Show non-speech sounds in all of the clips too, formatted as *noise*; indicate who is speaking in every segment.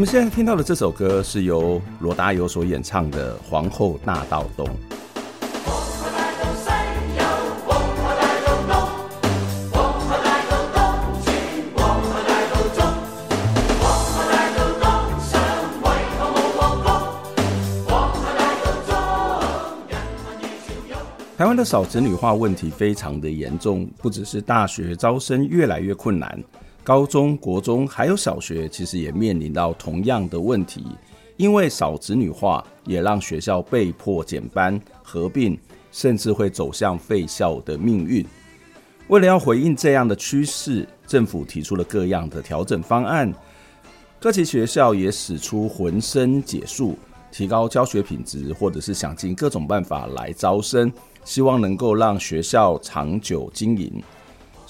Speaker 1: 们现在听到的这首歌是由罗大佑所演唱的《皇后大道东》。台湾的少子女化问题非常的严重，不只是大学招生越来越困难。高中国中还有小学，其实也面临到同样的问题，因为少子女化，也让学校被迫减班、合并，甚至会走向废校的命运。为了要回应这样的趋势，政府提出了各样的调整方案，各级学校也使出浑身解数，提高教学品质，或者是想尽各种办法来招生，希望能够让学校长久经营。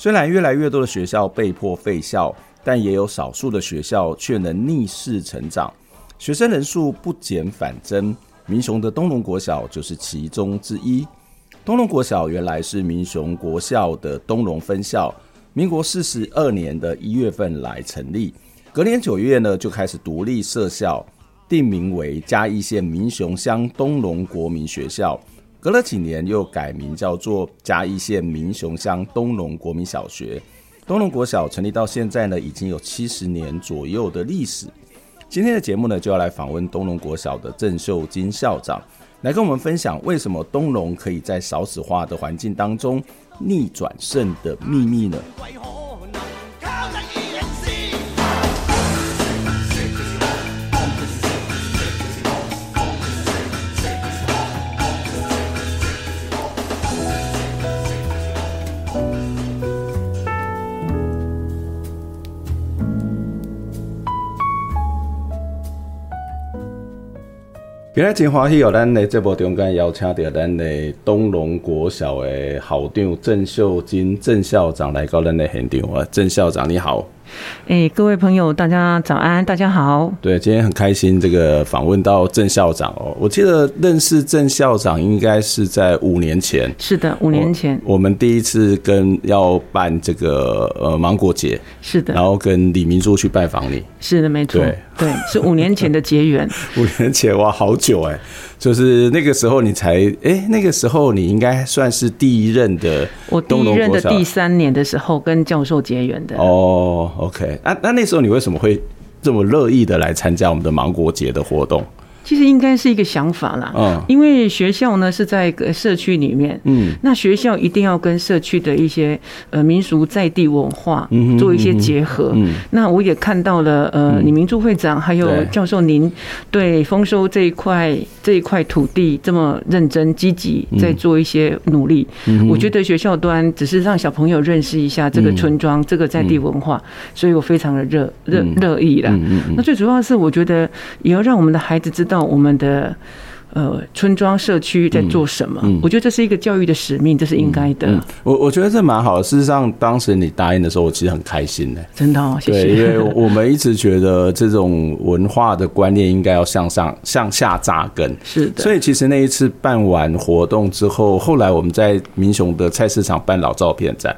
Speaker 1: 虽然越来越多的学校被迫废校，但也有少数的学校却能逆势成长，学生人数不减反增。民雄的东隆国小就是其中之一。东隆国小原来是民雄国校的东隆分校，民国四十二年的一月份来成立，隔年九月呢就开始独立设校，定名为嘉义县民雄乡东隆国民学校。隔了几年，又改名叫做嘉义县民雄乡东隆国民小学。东隆国小成立到现在呢，已经有七十年左右的历史。今天的节目呢，就要来访问东隆国小的郑秀晶校长，来跟我们分享为什么东隆可以在少子化的环境当中逆转胜的秘密呢？今日真欢喜哦，咱的节目中间邀请到咱的东龙国小的校长郑秀晶郑校长来到咱的现场啊，郑校长你好。
Speaker 2: 哎、欸，各位朋友，大家早安，大家好。
Speaker 1: 对，今天很开心，这个访问到郑校长哦。我记得认识郑校长应该是在五年前。
Speaker 2: 是的，五年前
Speaker 1: 我，我们第一次跟要办这个呃芒果节。
Speaker 2: 是的。
Speaker 1: 然后跟李明珠去拜访你。
Speaker 2: 是的，没错。
Speaker 1: 对，
Speaker 2: 对，是五年前的结缘。*laughs*
Speaker 1: 五年前哇，好久哎。就是那个时候你才哎、欸，那个时候你应该算是第一任的。
Speaker 2: 我第一任的第三年的时候跟教授结缘的。
Speaker 1: 哦，OK，那那那时候你为什么会这么乐意的来参加我们的芒果节的活动？
Speaker 2: 其实应该是一个想法啦，嗯，因为学校呢是在社区里面，嗯，那学校一定要跟社区的一些呃民俗在地文化做一些结合，嗯，那我也看到了呃李明珠会长还有教授您对丰收这一块这一块土地这么认真积极在做一些努力，我觉得学校端只是让小朋友认识一下这个村庄这个在地文化，所以我非常的热热乐意了，那最主要是我觉得也要让我们的孩子知道。到我们的呃村庄社区在做什么？嗯，我觉得这是一个教育的使命，这是应该的。嗯，
Speaker 1: 我我觉得这蛮好的。事实上，当时你答应的时候，我其实很开心的。
Speaker 2: 真的，谢谢。
Speaker 1: 对，因为 *laughs* 我们一直觉得这种文化的观念应该要向上向下扎根。
Speaker 2: 是的。所
Speaker 1: 以其实那一次办完活动之后，后来我们在民雄的菜市场办老照片展。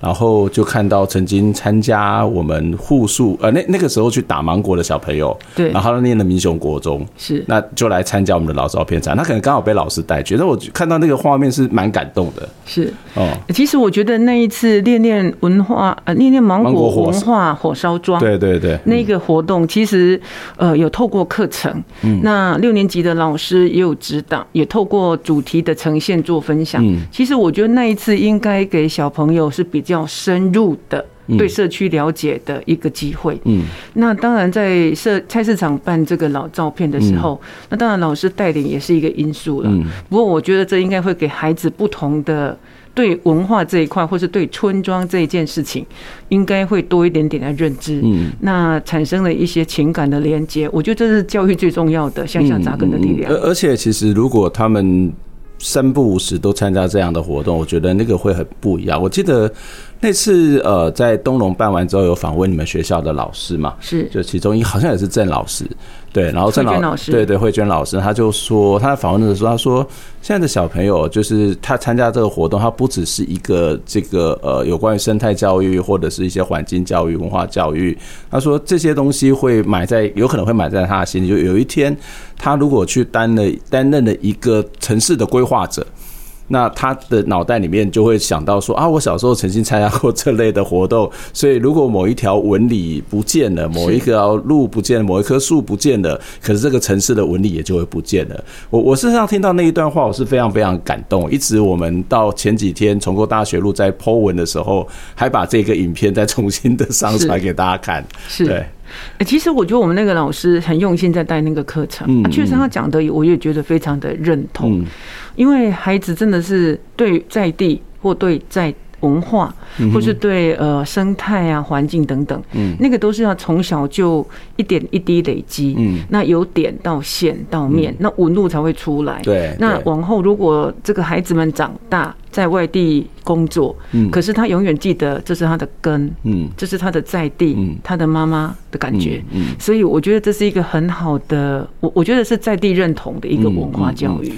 Speaker 1: 然后就看到曾经参加我们护树呃那那个时候去打芒果的小朋友，
Speaker 2: 对，
Speaker 1: 然后他念的民雄国中
Speaker 2: 是，
Speaker 1: 那就来参加我们的老照片展。他可能刚好被老师带去，那我看到那个画面是蛮感动的。
Speaker 2: 是。哦，其实我觉得那一次练练文化呃练练芒果文化火烧庄，
Speaker 1: 对对对，
Speaker 2: 那个活动其实呃有透过课程，嗯，那六年级的老师也有指导，也透过主题的呈现做分享。嗯，其实我觉得那一次应该给小朋友是比较深入的对社区了解的一个机会。嗯，那当然在社菜市场办这个老照片的时候，那当然老师带领也是一个因素了。嗯，不过我觉得这应该会给孩子不同的。对文化这一块，或是对村庄这一件事情，应该会多一点点的认知。嗯，那产生了一些情感的连接，我觉得这是教育最重要的向下扎根的力量。
Speaker 1: 而而且，其实如果他们三不五时都参加这样的活动，我觉得那个会很不一样。我记得。那次呃，在东龙办完之后，有访问你们学校的老师嘛？
Speaker 2: 是，
Speaker 1: 就其中一好像也是郑老师，对，然后郑老师，对对，慧娟老师，他就说他在访问的时候，他说现在的小朋友就是他参加这个活动，他不只是一个这个呃有关于生态教育或者是一些环境教育、文化教育，他说这些东西会埋在有可能会埋在他的心里，就有一天他如果去担了担任了一个城市的规划者。那他的脑袋里面就会想到说啊，我小时候曾经参加过这类的活动，所以如果某一条纹理不见了，某一条路不见了，某一棵树不见了，可是这个城市的纹理也就会不见了。我我事实上听到那一段话，我是非常非常感动。一直我们到前几天重构大学路在 Po 文的时候，还把这个影片再重新的上传给大家看。
Speaker 2: 是，对。其实我觉得我们那个老师很用心在带那个课程，确实他讲的我也觉得非常的认同。因为孩子真的是对在地或对在文化，或是对呃生态啊环境等等，嗯，那个都是要从小就一点一滴累积，嗯，那由点到线到面，那纹路才会出来。对，那往后如果这个孩子们长大在外地工作，嗯，可是他永远记得这是他的根，嗯，这是他的在地，嗯他的妈妈的感觉，嗯，所以我觉得这是一个很好的，我我觉得是在地认同的一个文化教育。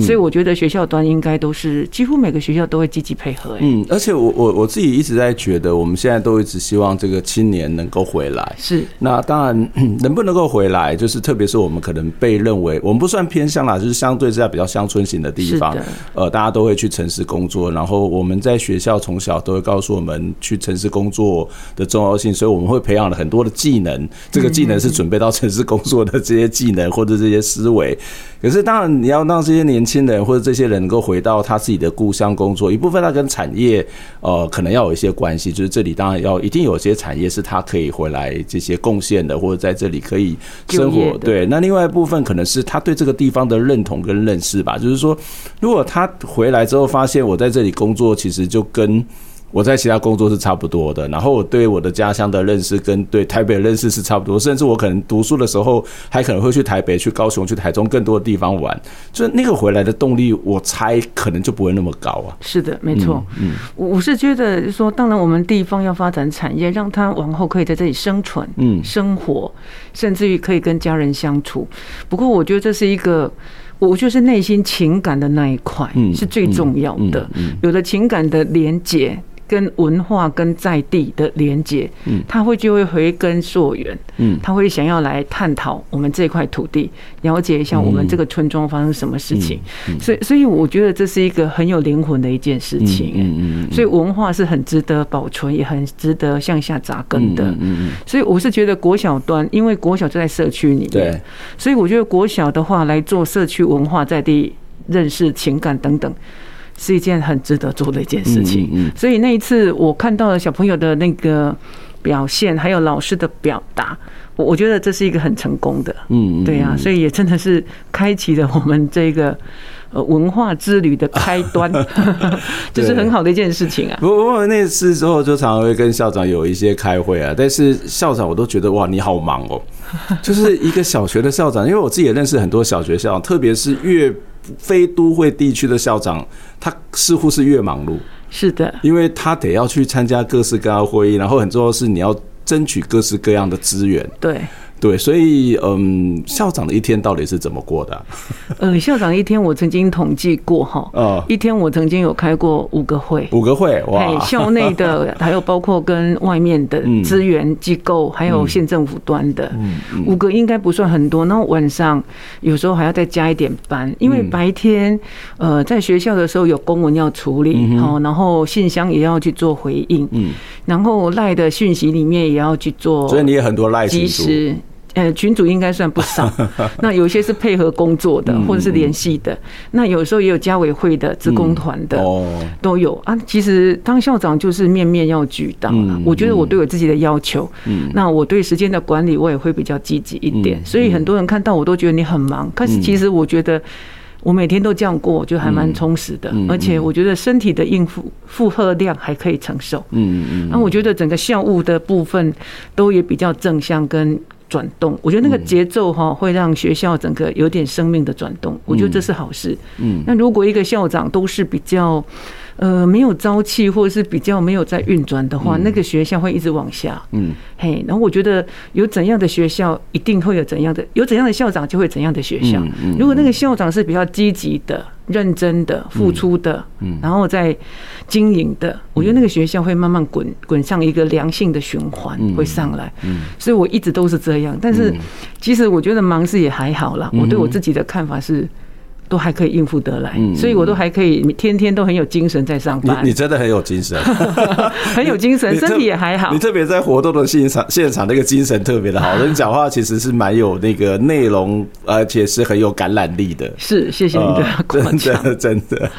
Speaker 2: 所以我觉得学校端应该都是几乎每个学校都会积极配合。
Speaker 1: 嗯，而且我我我自己一直在觉得，我们现在都一直希望这个青年能够回来。
Speaker 2: 是。
Speaker 1: 那当然，*clears throat* 能不能够回来，就是特别是我们可能被认为我们不算偏向啦，就是相对之下比较乡村型的地方。呃，大家都会去城市工工作，然后我们在学校从小都会告诉我们去城市工作的重要性，所以我们会培养了很多的技能。这个技能是准备到城市工作的这些技能或者这些思维。可是当然，你要让这些年。年轻人或者这些人能够回到他自己的故乡工作，一部分他跟产业呃可能要有一些关系，就是这里当然要一定有些产业是他可以回来这些贡献的，或者在这里可以生活。对，那另外一部分可能是他对这个地方的认同跟认识吧，就是说，如果他回来之后发现我在这里工作，其实就跟。我在其他工作是差不多的，然后我对我的家乡的认识跟对台北的认识是差不多，甚至我可能读书的时候还可能会去台北、去高雄、去台中更多的地方玩，就那个回来的动力，我猜可能就不会那么高啊。
Speaker 2: 是的，没错。嗯，我是觉得说，当然我们地方要发展产业，让他往后可以在这里生存、嗯，生活，甚至于可以跟家人相处。不过，我觉得这是一个，我就是内心情感的那一块，嗯，是最重要的。嗯，有了情感的连结。跟文化跟在地的连接，嗯，他会就会回根溯源，嗯，他会想要来探讨我们这块土地，了解一下我们这个村庄发生什么事情，所以所以我觉得这是一个很有灵魂的一件事情，嗯嗯，所以文化是很值得保存，也很值得向下扎根的，嗯嗯，所以我是觉得国小端，因为国小就在社区里面，对，所以我觉得国小的话来做社区文化在地认识情感等等。是一件很值得做的一件事情，所以那一次我看到了小朋友的那个表现，还有老师的表达，我我觉得这是一个很成功的，嗯，对啊，所以也真的是开启了我们这个呃文化之旅的开端，*laughs* *laughs* 这是很好的一件事情啊。
Speaker 1: 不过那次之后就常常会跟校长有一些开会啊，但是校长我都觉得哇，你好忙哦，就是一个小学的校长，因为我自己也认识很多小学校长，特别是越。非都会地区的校长，他似乎是越忙碌。
Speaker 2: 是的，
Speaker 1: 因为他得要去参加各式各样的会议，然后很重要的是你要争取各式各样的资源。
Speaker 2: 对。
Speaker 1: 对，所以嗯，校长的一天到底是怎么过的啊？*laughs*
Speaker 2: 呃，校长一天我曾经统计过哈，呃，一天我曾经有开过五个会，
Speaker 1: 五个会哇，
Speaker 2: 校内的 *laughs* 还有包括跟外面的资源机构，还有县政府端的，五个应该不算很多。然后晚上有时候还要再加一点班，因为白天呃在学校的时候有公文要处理，好，然后信箱也要去做回应，嗯，然后赖的讯息里面也要去做，
Speaker 1: 所以你也很多赖
Speaker 2: 及时。呃，群主应该算不少。*laughs* 那有些是配合工作的，或者是联系的。那有时候也有家委会的、职工团的，都有啊。其实当校长就是面面要俱到。我觉得我对我自己的要求，那我对时间的管理我也会比较积极一点。所以很多人看到我都觉得你很忙，可是其实我觉得我每天都这样过，我觉得还蛮充实的。而且我觉得身体的应付负荷量还可以承受。嗯嗯。那我觉得整个校务的部分都也比较正向跟。转动，我觉得那个节奏哈会让学校整个有点生命的转动，我觉得这是好事。嗯，那如果一个校长都是比较呃没有朝气，或者是比较没有在运转的话，那个学校会一直往下。嗯，嘿，然后我觉得有怎样的学校，一定会有怎样的，有怎样的校长就会怎样的学校。如果那个校长是比较积极的。认真的付出的，嗯，然后再经营的，我觉得那个学校会慢慢滚滚上一个良性的循环，会上来。嗯，所以我一直都是这样。但是其实我觉得忙是也还好啦。我对我自己的看法是。都还可以应付得来，所以我都还可以天天都很有精神在上班。
Speaker 1: 你你真的很有精神，*laughs*
Speaker 2: 很有精神，身体也还好。
Speaker 1: 你特别在活动的现场现场那个精神特别的好，*laughs* 你讲话其实是蛮有那个内容，而且是很有感染力的。
Speaker 2: 是，谢谢你的夸奖，
Speaker 1: 真的 *laughs* 真的。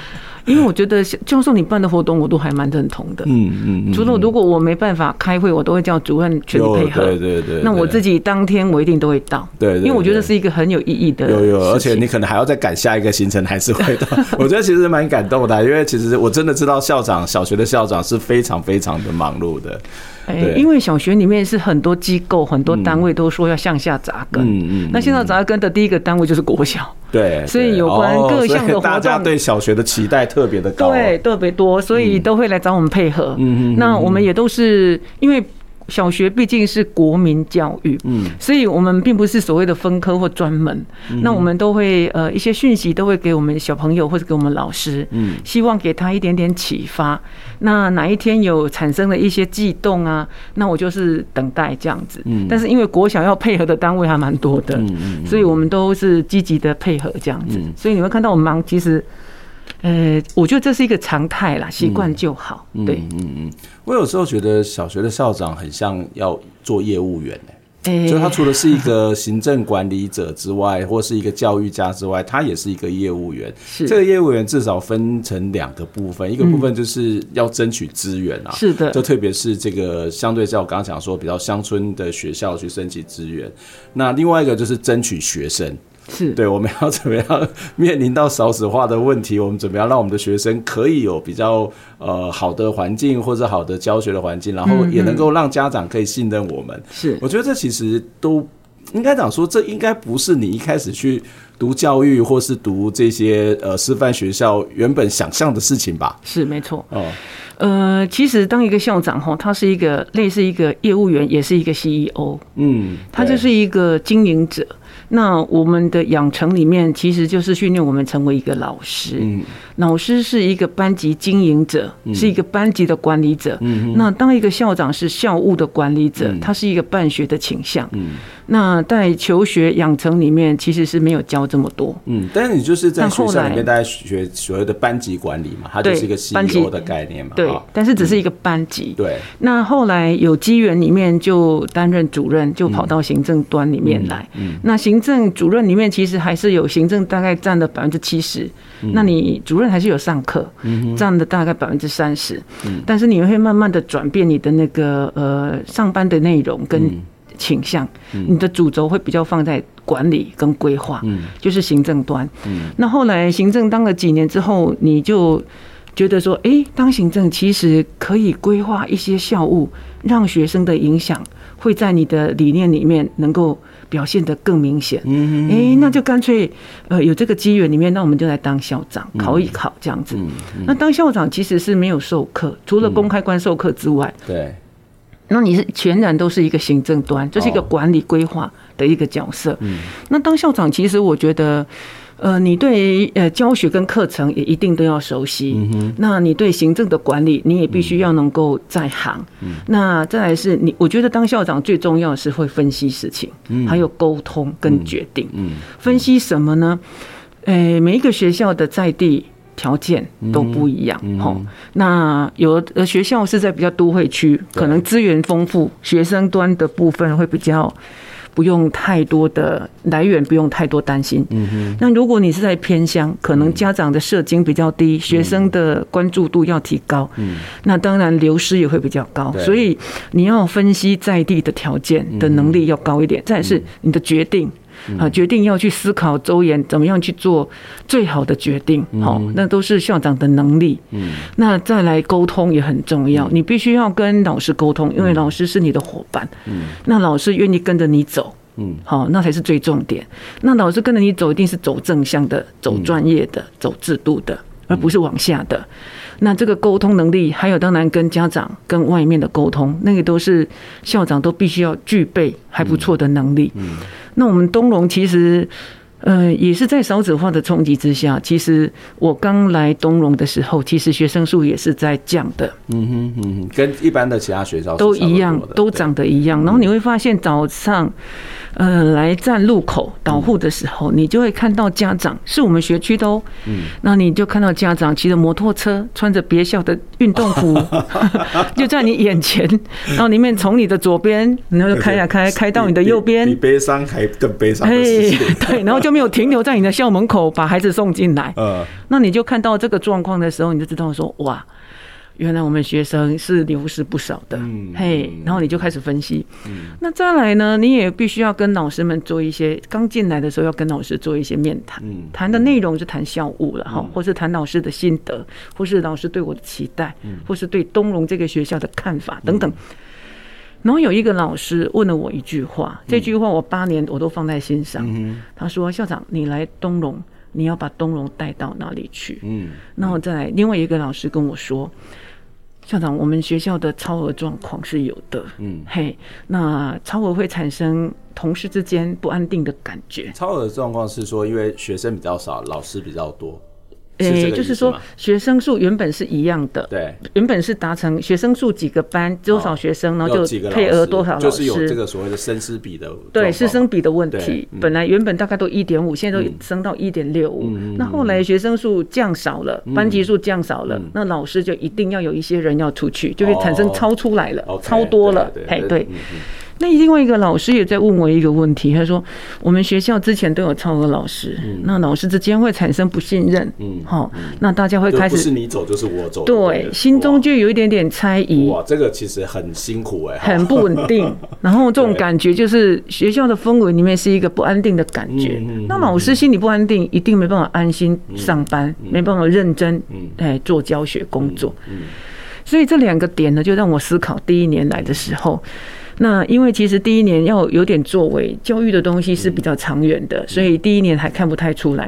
Speaker 2: 因为我觉得教授你办的活动我都还蛮认同的，嗯嗯，除了如果我没办法开会，我都会叫主任全力配合，对对对。那我自己当天我一定都会到，对，因为我觉得是一个很有意义的，
Speaker 1: 有有，而且你可能还要再赶下一个行程，还是会 *laughs* 到。我觉得其实蛮感动的，因为其实我真的知道校长小学的校长是非常非常的忙碌的。
Speaker 2: 哎，因为小学里面是很多机构、很多单位都说要向下扎根，嗯嗯，那向下扎根的第一个单位就是国小，
Speaker 1: 对，
Speaker 2: 所以有关各项的活动，大
Speaker 1: 家对小学的期待特别的高，
Speaker 2: 对，特别多，所以都会来找我们配合。嗯嗯，那我们也都是因为。小学毕竟是国民教育，嗯，所以我们并不是所谓的分科或专门，那我们都会呃一些讯息都会给我们小朋友或者给我们老师，嗯，希望给他一点点启发。那哪一天有产生了一些悸动啊，那我就是等待这样子。嗯，但是因为国小要配合的单位还蛮多的，嗯嗯，所以我们都是积极的配合这样子。所以你会看到我们忙，其实。呃，我觉得这是一个常态啦，习惯就好。对，嗯嗯，
Speaker 1: 我有时候觉得小学的校长很像要做业务员哎，就他除了是一个行政管理者之外，或是一个教育家之外，他也是一个业务员。是这个业务员至少分成两个部分，一个部分就是要争取资源啊，是的，就特别是这个相对像我刚刚讲说比较乡村的学校去申请资源，那另外一个就是争取学生。是对，我们要怎么样面临到少子化的问题？我们怎么样让我们的学生可以有比较呃好的环境或者好的教学的环境，然后也能够让家长可以信任我们。是，我觉得这其实都应该讲说，这应该不是你一开始去读教育或是读这些呃师范学校原本想象的事情吧？
Speaker 2: 是，没错。哦，呃，其实当一个校长哈，他是一个类似一个业务员，也是一个 CEO。嗯，他就是一个经营者。那我们的养成里面，其实就是训练我们成为一个老师。嗯，老师是一个班级经营者，是一个班级的管理者。嗯，那当一个校长是校务的管理者，他是一个办学的倾向。嗯，那在求学养成里面，其实是没有教这么多。嗯，
Speaker 1: 但是你就是在学校里面，大家学所谓的班级管理嘛，它就是一个 CEO 的概念嘛。
Speaker 2: 对，但是只是一个班级。对。那后来有机缘里面就担任主任，就跑到行政端里面来。嗯。那行行政主任里面其实还是有行政，大概占了百分之七十。那你主任还是有上课，占了大概百分之三十。但是你会慢慢的转变你的那个呃上班的内容跟倾向，你的主轴会比较放在管理跟规划，就是行政端。那后来行政当了几年之后，你就觉得说，哎，当行政其实可以规划一些校务，让学生的影响会在你的理念里面能够。表现得更明显，嗯，哎，那就干脆，呃，有这个机缘里面，那我们就来当校长，考一考这样子。那当校长其实是没有授课，除了公开官授课之外，对。那你是全然都是一个行政端，就是一个管理规划的一个角色。嗯。那当校长，其实我觉得。呃，你对呃教学跟课程也一定都要熟悉。那你对行政的管理，你也必须要能够在行。嗯。那再来是你，我觉得当校长最重要的是会分析事情，嗯，还有沟通跟决定。嗯。分析什么呢？呃，每一个学校的在地条件都不一样。嗯。那有的学校是在比较都会区，可能资源丰富，学生端的部分会比较。不用太多的来源，不用太多担心。嗯哼。那如果你是在偏乡，可能家长的社经比较低，学生的关注度要提高。嗯。那当然流失也会比较高，所以你要分析在地的条件的能力要高一点。再是你的决定。啊，决定要去思考周延，怎么样去做最好的决定？好，那都是校长的能力。嗯，那再来沟通也很重要，你必须要跟老师沟通，因为老师是你的伙伴。嗯，那老师愿意跟着你走。嗯，好，那才是最重点。那老师跟着你走，一定是走正向的、走专业的、走制度的，而不是往下的。那这个沟通能力，还有当然跟家长、跟外面的沟通，那个都是校长都必须要具备还不错的能力。嗯。那我们东龙其实，呃，也是在少子化的冲击之下。其实我刚来东隆的时候，其实学生数也是在降的。
Speaker 1: 嗯哼嗯哼，跟一般的其他学校
Speaker 2: 都一样，都长得一样。然后你会发现早上。呃，来站路口导护的时候，你就会看到家长是我们学区的哦。嗯，那你就看到家长骑着摩托车，穿着别校的运动服，*laughs* 就在你眼前。然后里面从你的左边，然后就开呀开，*laughs* 开到你的右边，
Speaker 1: 比悲伤还更悲伤。
Speaker 2: 哎，对，然后就没有停留在你的校门口，把孩子送进来。嗯，那你就看到这个状况的时候，你就知道说，哇。原来我们学生是流失不少的，嘿，然后你就开始分析。嗯那再来呢，你也必须要跟老师们做一些，刚进来的时候要跟老师做一些面谈，谈的内容是谈校务了哈，或是谈老师的心得，或是老师对我的期待，嗯或是对东龙这个学校的看法等等。然后有一个老师问了我一句话，这句话我八年我都放在心上。他说：“校长，你来东隆，你要把东隆带到哪里去？”嗯，然后再来另外一个老师跟我说。校长，我们学校的超额状况是有的，嗯，嘿，那超额会产生同事之间不安定的感觉。
Speaker 1: 超额状况是说，因为学生比较少，老师比较多。
Speaker 2: 诶，就是说学生数原本是一样的，对，原本是达成学生数几个班多少学生，然后就配额多少老师，
Speaker 1: 就是有这个所谓的师生比的，
Speaker 2: 对，师生比的问题。本来原本大概都一点五，现在都升到一点六五。那后来学生数降少了，班级数降少了，那老师就一定要有一些人要出去，就会产生超出来了，超多了，嘿，对。那另外一个老师也在问我一个问题，他说：“我们学校之前都有超额老师，那老师之间会产生不信任，嗯，好，那大家会开始不
Speaker 1: 是你走就是我走，
Speaker 2: 对，心中就有一点点猜疑。
Speaker 1: 哇，这个其实很辛苦哎，
Speaker 2: 很不稳定。*laughs* 然后这种感觉就是学校的氛围里面是一个不安定的感觉。那老师心里不安定，一定没办法安心上班，没办法认真哎做教学工作。所以这两个点呢，就让我思考第一年来的时候。”那因为其实第一年要有点作为，教育的东西是比较长远的，所以第一年还看不太出来。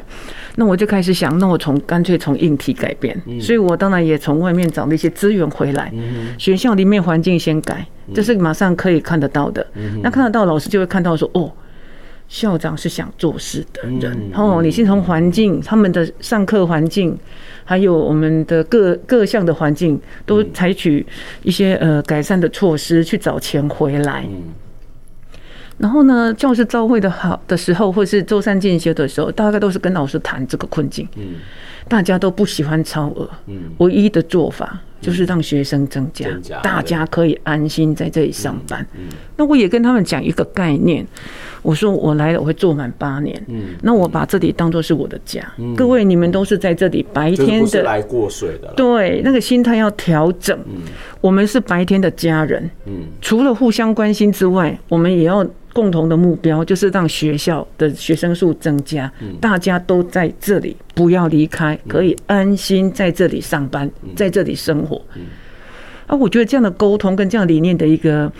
Speaker 2: 那我就开始想，那我从干脆从硬体改变，所以我当然也从外面找了一些资源回来。学校里面环境先改，这是马上可以看得到的。那看得到，老师就会看到说，哦。校长是想做事的人，哦，你先从环境、他们的上课环境，还有我们的各各项的环境，都采取一些呃改善的措施去找钱回来。然后呢，教师招会的好的时候，或是周三进修的时候，大概都是跟老师谈这个困境。嗯。大家都不喜欢超额，嗯。唯一的做法就是让学生增加，大家可以安心在这里上班。那我也跟他们讲一个概念。我说我来了，我会做满八年。嗯，那我把这里当做是我的家。嗯，各位你们都是在这里白天的
Speaker 1: 来过水的。
Speaker 2: 对，那个心态要调整。嗯，我们是白天的家人。嗯，除了互相关心之外，我们也要共同的目标，就是让学校的学生数增加。嗯，大家都在这里，不要离开，可以安心在这里上班，在这里生活。嗯，啊，我觉得这样的沟通跟这样理念的一个。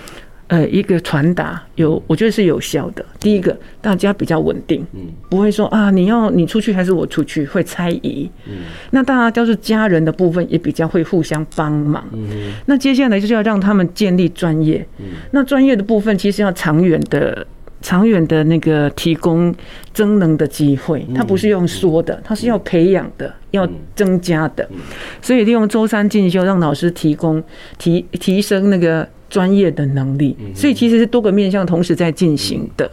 Speaker 2: 呃，一个传达有，我觉得是有效的。第一个，大家比较稳定，嗯，不会说啊，你要你出去还是我出去，会猜疑。嗯，那大家都是家人的部分，也比较会互相帮忙。嗯，那接下来就是要让他们建立专业。嗯，那专业的部分其实要长远的、长远的那个提供增能的机会，它不是用说的，它是要培养的，要增加的。所以利用周三进修，让老师提供提提升那个。专业的能力，所以其实是多个面向同时在进行的。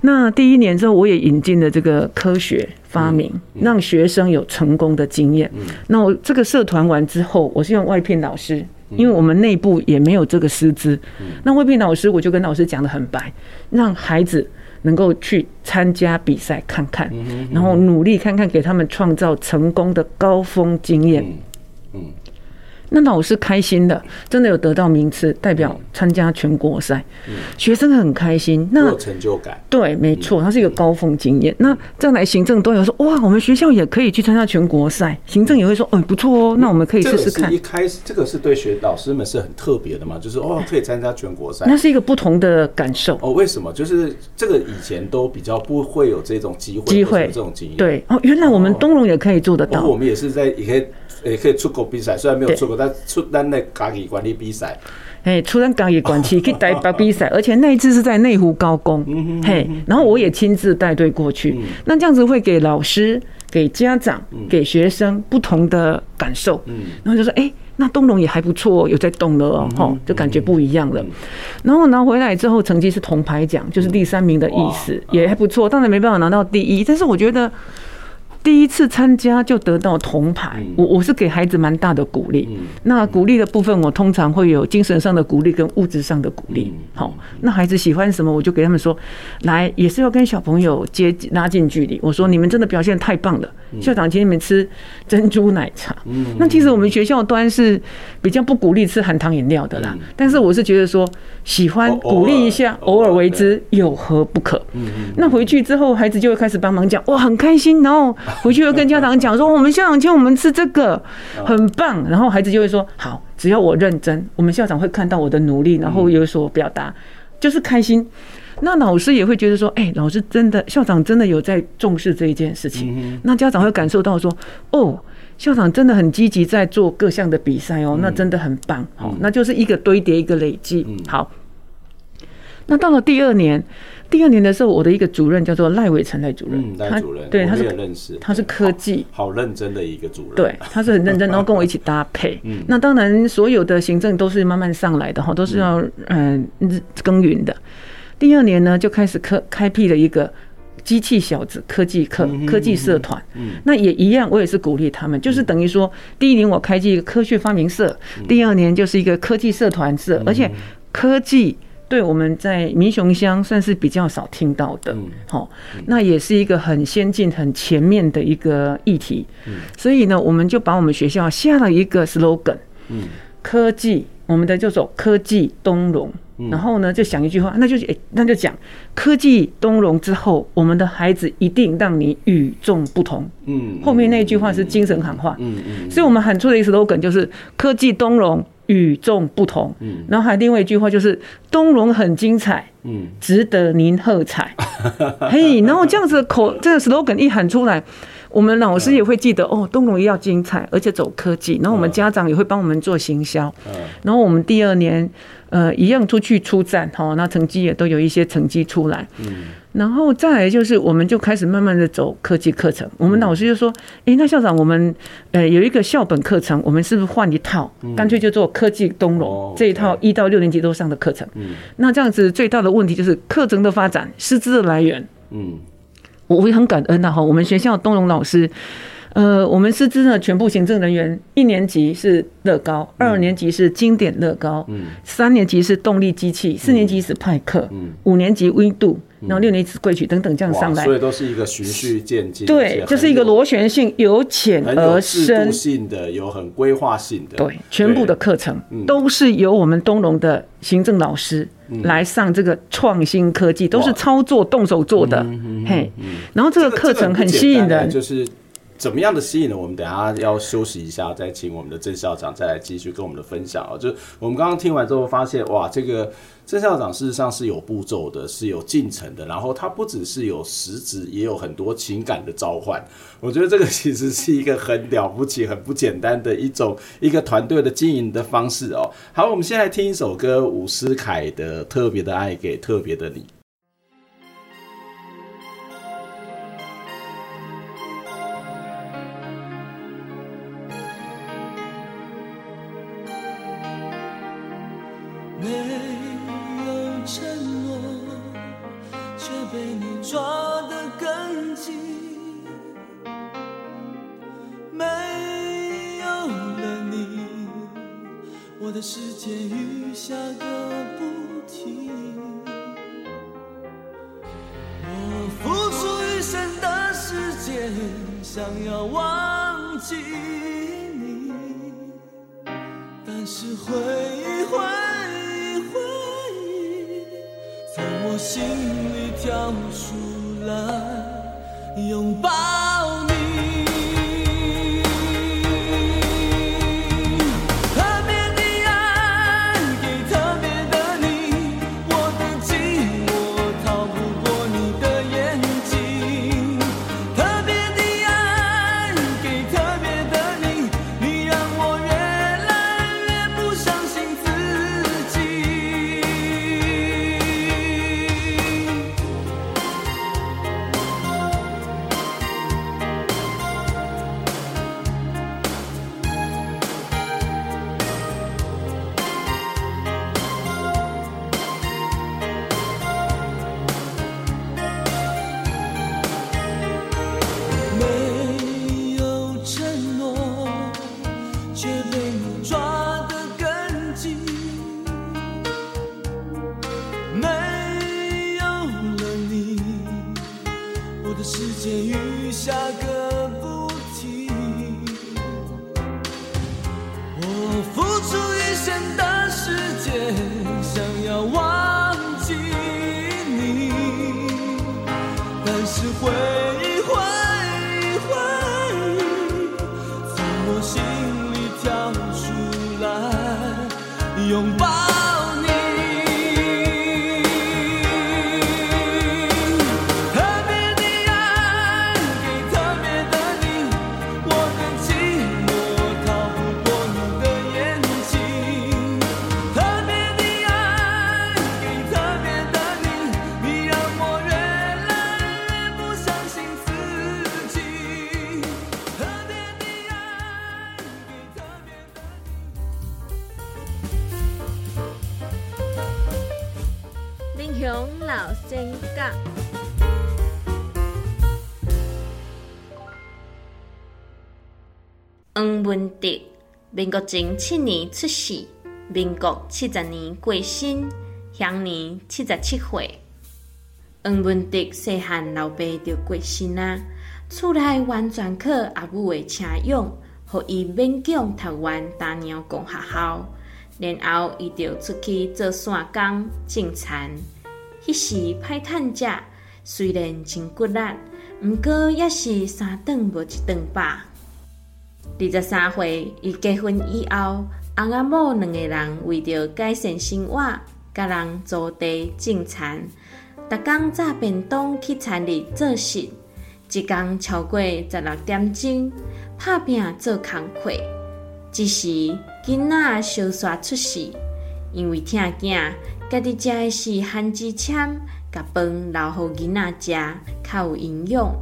Speaker 2: 那第一年之后，我也引进了这个科学发明，让学生有成功的经验。那我这个社团完之后，我是用外聘老师因为我们内部也没有这个师资。那魏平老师，我就跟老师讲的很白，让孩子能够去参加比赛看看，然后努力看看，给他们创造成功的高峰经验。那老师开心的，真的有得到名次，代表参加全国赛，嗯、学生很开心，那
Speaker 1: 有成就感。
Speaker 2: 对，没错，它是一个高峰经验。嗯、那再来行政都有说，哇，我们学校也可以去参加全国赛，行政也会说，哦，不错哦，那我们可以试试看。
Speaker 1: 一开始这个是对学老师们是很特别的嘛，就是哦，可以参加全国赛，
Speaker 2: 那是一个不同的感受。
Speaker 1: 哦，为什么？就是这个以前都比较不会有这种机会，机会这种经验。
Speaker 2: 对，哦，原来我们东龙也可以做得到。
Speaker 1: 哦、我们也是在也可以。也可以出国比赛，虽然没有出国，出咱的家己管理比赛。
Speaker 2: 哎，出咱家己管区去带把比赛，而且那一次是在内湖高工，嘿，然后我也亲自带队过去。嗯、那这样子会给老师、给家长、给学生不同的感受。嗯，然后就说，哎、欸，那东龙也还不错，有在动了哦，吼，就感觉不一样了。然后拿回来之后，成绩是铜牌奖，就是第三名的意思，也还不错。当然没办法拿到第一，但是我觉得。第一次参加就得到铜牌，我我是给孩子蛮大的鼓励。那鼓励的部分，我通常会有精神上的鼓励跟物质上的鼓励。好，那孩子喜欢什么，我就给他们说，来也是要跟小朋友接拉近距离。我说你们真的表现太棒了，校长请你们吃珍珠奶茶。那其实我们学校端是比较不鼓励吃含糖饮料的啦，但是我是觉得说喜欢鼓励一下，偶尔为之有何不可？那回去之后，孩子就会开始帮忙讲，哇，很开心，然后。回去又跟家长讲说，我们校长请我们吃这个，很棒。然后孩子就会说，好，只要我认真，我们校长会看到我的努力，然后有所表达，就是开心。那老师也会觉得说，哎，老师真的，校长真的有在重视这一件事情。那家长会感受到说，哦，校长真的很积极在做各项的比赛哦，那真的很棒。好，那就是一个堆叠一个累积。好，那到了第二年。第二年的时候，我的一个主任叫做赖伟成赖主任，
Speaker 1: 嗯，赖主任，
Speaker 2: 对，他是
Speaker 1: 认识，
Speaker 2: 他是科技，
Speaker 1: 好认真的一个主任，
Speaker 2: 对，他是很认真，*laughs* 然后跟我一起搭配。嗯，那当然，所有的行政都是慢慢上来的哈，都是要嗯。耕耘的。第二年呢，就开始开开辟了一个机器小子科技课科技社团，嗯，那也一样，我也是鼓励他们，就是等于说，第一年我开一个科学发明社，第二年就是一个科技社团社，而且科技。对，我们在民雄乡算是比较少听到的，好，那也是一个很先进、很前面的一个议题，所以呢，我们就把我们学校下了一个 slogan，嗯。科技，我们的叫做科技东融，然后呢，就想一句话，那就诶，那就讲科技东融之后，我们的孩子一定让你与众不同，嗯，后面那句话是精神喊话，嗯嗯，所以我们喊出的一个 slogan 就是科技东融。与众不同，嗯，然后还有另外一句话就是东融很精彩，嗯，值得您喝彩，*laughs* 嘿，然后这样子的口这个 slogan 一喊出来，我们老师也会记得哦，东龙也要精彩，而且走科技，然后我们家长也会帮我们做行销，然后我们第二年呃一样出去出战，哈，那成绩也都有一些成绩出来，嗯。然后再来就是，我们就开始慢慢的走科技课程。我们老师就说：“哎，那校长，我们呃有一个校本课程，我们是不是换一套？干脆就做科技东龙这一套一到六年级都上的课程。嗯那这样子最大的问题就是课程的发展、师资的来源。嗯，我也很感恩的哈。我们学校东龙老师，呃，我们师资呢全部行政人员，一年级是乐高，二年级是经典乐高，三年级是动力机器，四年级是派克，五年级 Windoo。然后六年一次贵曲等等这样上来，
Speaker 1: 所以都是一个循序渐进。
Speaker 2: 对，就是一个螺旋性，由浅而深，
Speaker 1: 性的，有很规划性的。
Speaker 2: 对，全部的课程都是由我们东龙的行政老师来上这个创新科技，都是操作动手做的。嘿，然后这个课程很吸引人，
Speaker 1: 就是。怎么样的吸引呢？我们等下要休息一下，再请我们的郑校长再来继续跟我们的分享啊。就我们刚刚听完之后发现，哇，这个郑校长事实上是有步骤的，是有进程的。然后他不只是有实质，也有很多情感的召唤。我觉得这个其实是一个很了不起、很不简单的一种一个团队的经营的方式哦。好，我们先来听一首歌，伍思凯的《特别的爱给特别的你》。
Speaker 3: 下个不停，我付出一生的时间，想要忘记你，但是回忆，回忆，回忆，从我心里跳出来，拥抱你。
Speaker 4: 黄文德，民国前七年出世，民国七十年过身，享年七十七岁。黄文德细汉老爸就过身啊，厝内完全靠阿母的车养，予伊勉强读完大鸟公学校，然后伊就出去做散工种田。迄时歹趁食，虽然真骨力，毋过也是三顿无一顿饱。二十三岁，伊结婚以后，翁阿某两个人为着改善生活，甲人租地种田，逐工炸便当去田里做事，一工超过十六点钟，拍拼做工课。这时囡仔小煞出世，因为疼囝，家己食的是番薯签，甲饭留互囡仔食，较有营养。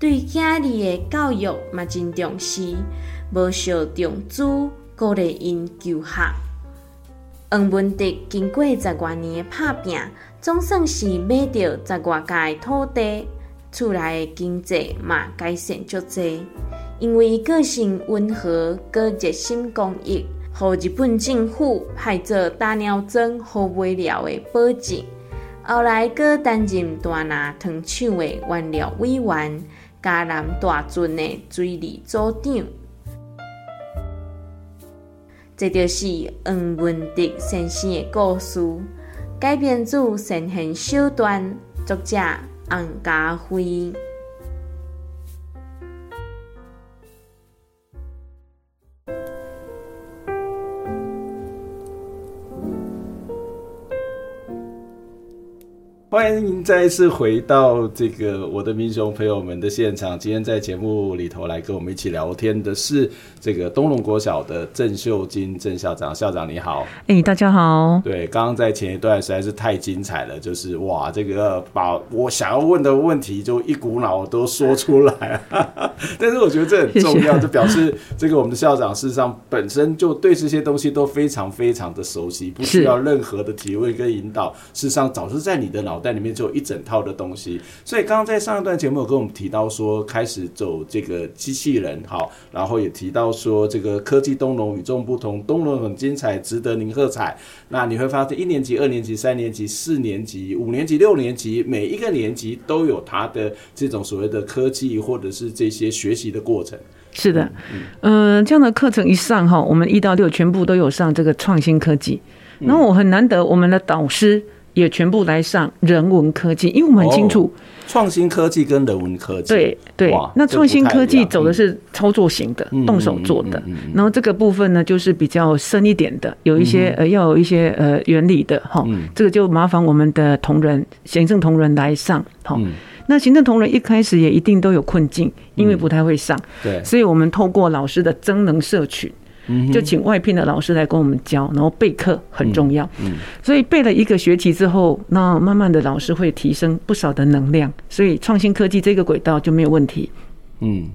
Speaker 4: 对囝儿的教育嘛真重视。无少重资鼓励因求学。黄文德经过十多年的打拼，总算是买到十外甲的土地，厝内的经济嘛改善足济。因为个性温和，阁热心公益，互日本政府派做大鸟庄好买料的保证。后来阁担任大拿糖厂的原料委员，嘉南大圳的水利组长。这就是黄文德先生的故事，改编自《神仙小段》，作者洪家辉。
Speaker 1: 欢迎再一次回到这个我的民雄朋友们的现场。今天在节目里头来跟我们一起聊天的是这个东龙国小的郑秀晶郑校长。校长你好，
Speaker 2: 哎、欸，大家好。
Speaker 1: 对，刚刚在前一段实在是太精彩了，就是哇，这个把我想要问的问题就一股脑都说出来。*laughs* 但是我觉得这很重要，就表示这个我们的校长事实上本身就对这些东西都非常非常的熟悉，不需要任何的提问跟引导。事实上，早就在你的脑袋。袋里面就有一整套的东西。所以刚刚在上一段节目有跟我们提到说，开始走这个机器人，好，然后也提到说这个科技东龙与众不同，东龙很精彩，值得您喝彩。那你会发现，一年级、二年级、三年级、四年级、五年级、六年级，每一个年级都有它的这种所谓的科技或者是这些学习的过程。
Speaker 2: 是的，嗯、呃，这样的课程一上哈，我们一到六全部都有上这个创新科技。然后我很难得，我们的导师也全部来上人文科技，因为我们很清楚
Speaker 1: 创新科技跟人文科技。
Speaker 2: 对对，那创新科技走的是操作型的，动手做的。然后这个部分呢，就是比较深一点的，有一些呃要有一些呃原理的哈。这个就麻烦我们的同仁、行政同仁来上哈。那行政同仁一开始也一定都有困境，因为不太会上。对，所以我们透过老师的增能社群。就请外聘的老师来跟我们教，然后备课很重要。嗯，所以备了一个学期之后，那慢慢的老师会提升不少的能量，所以创新科技这个轨道就没有问题。嗯，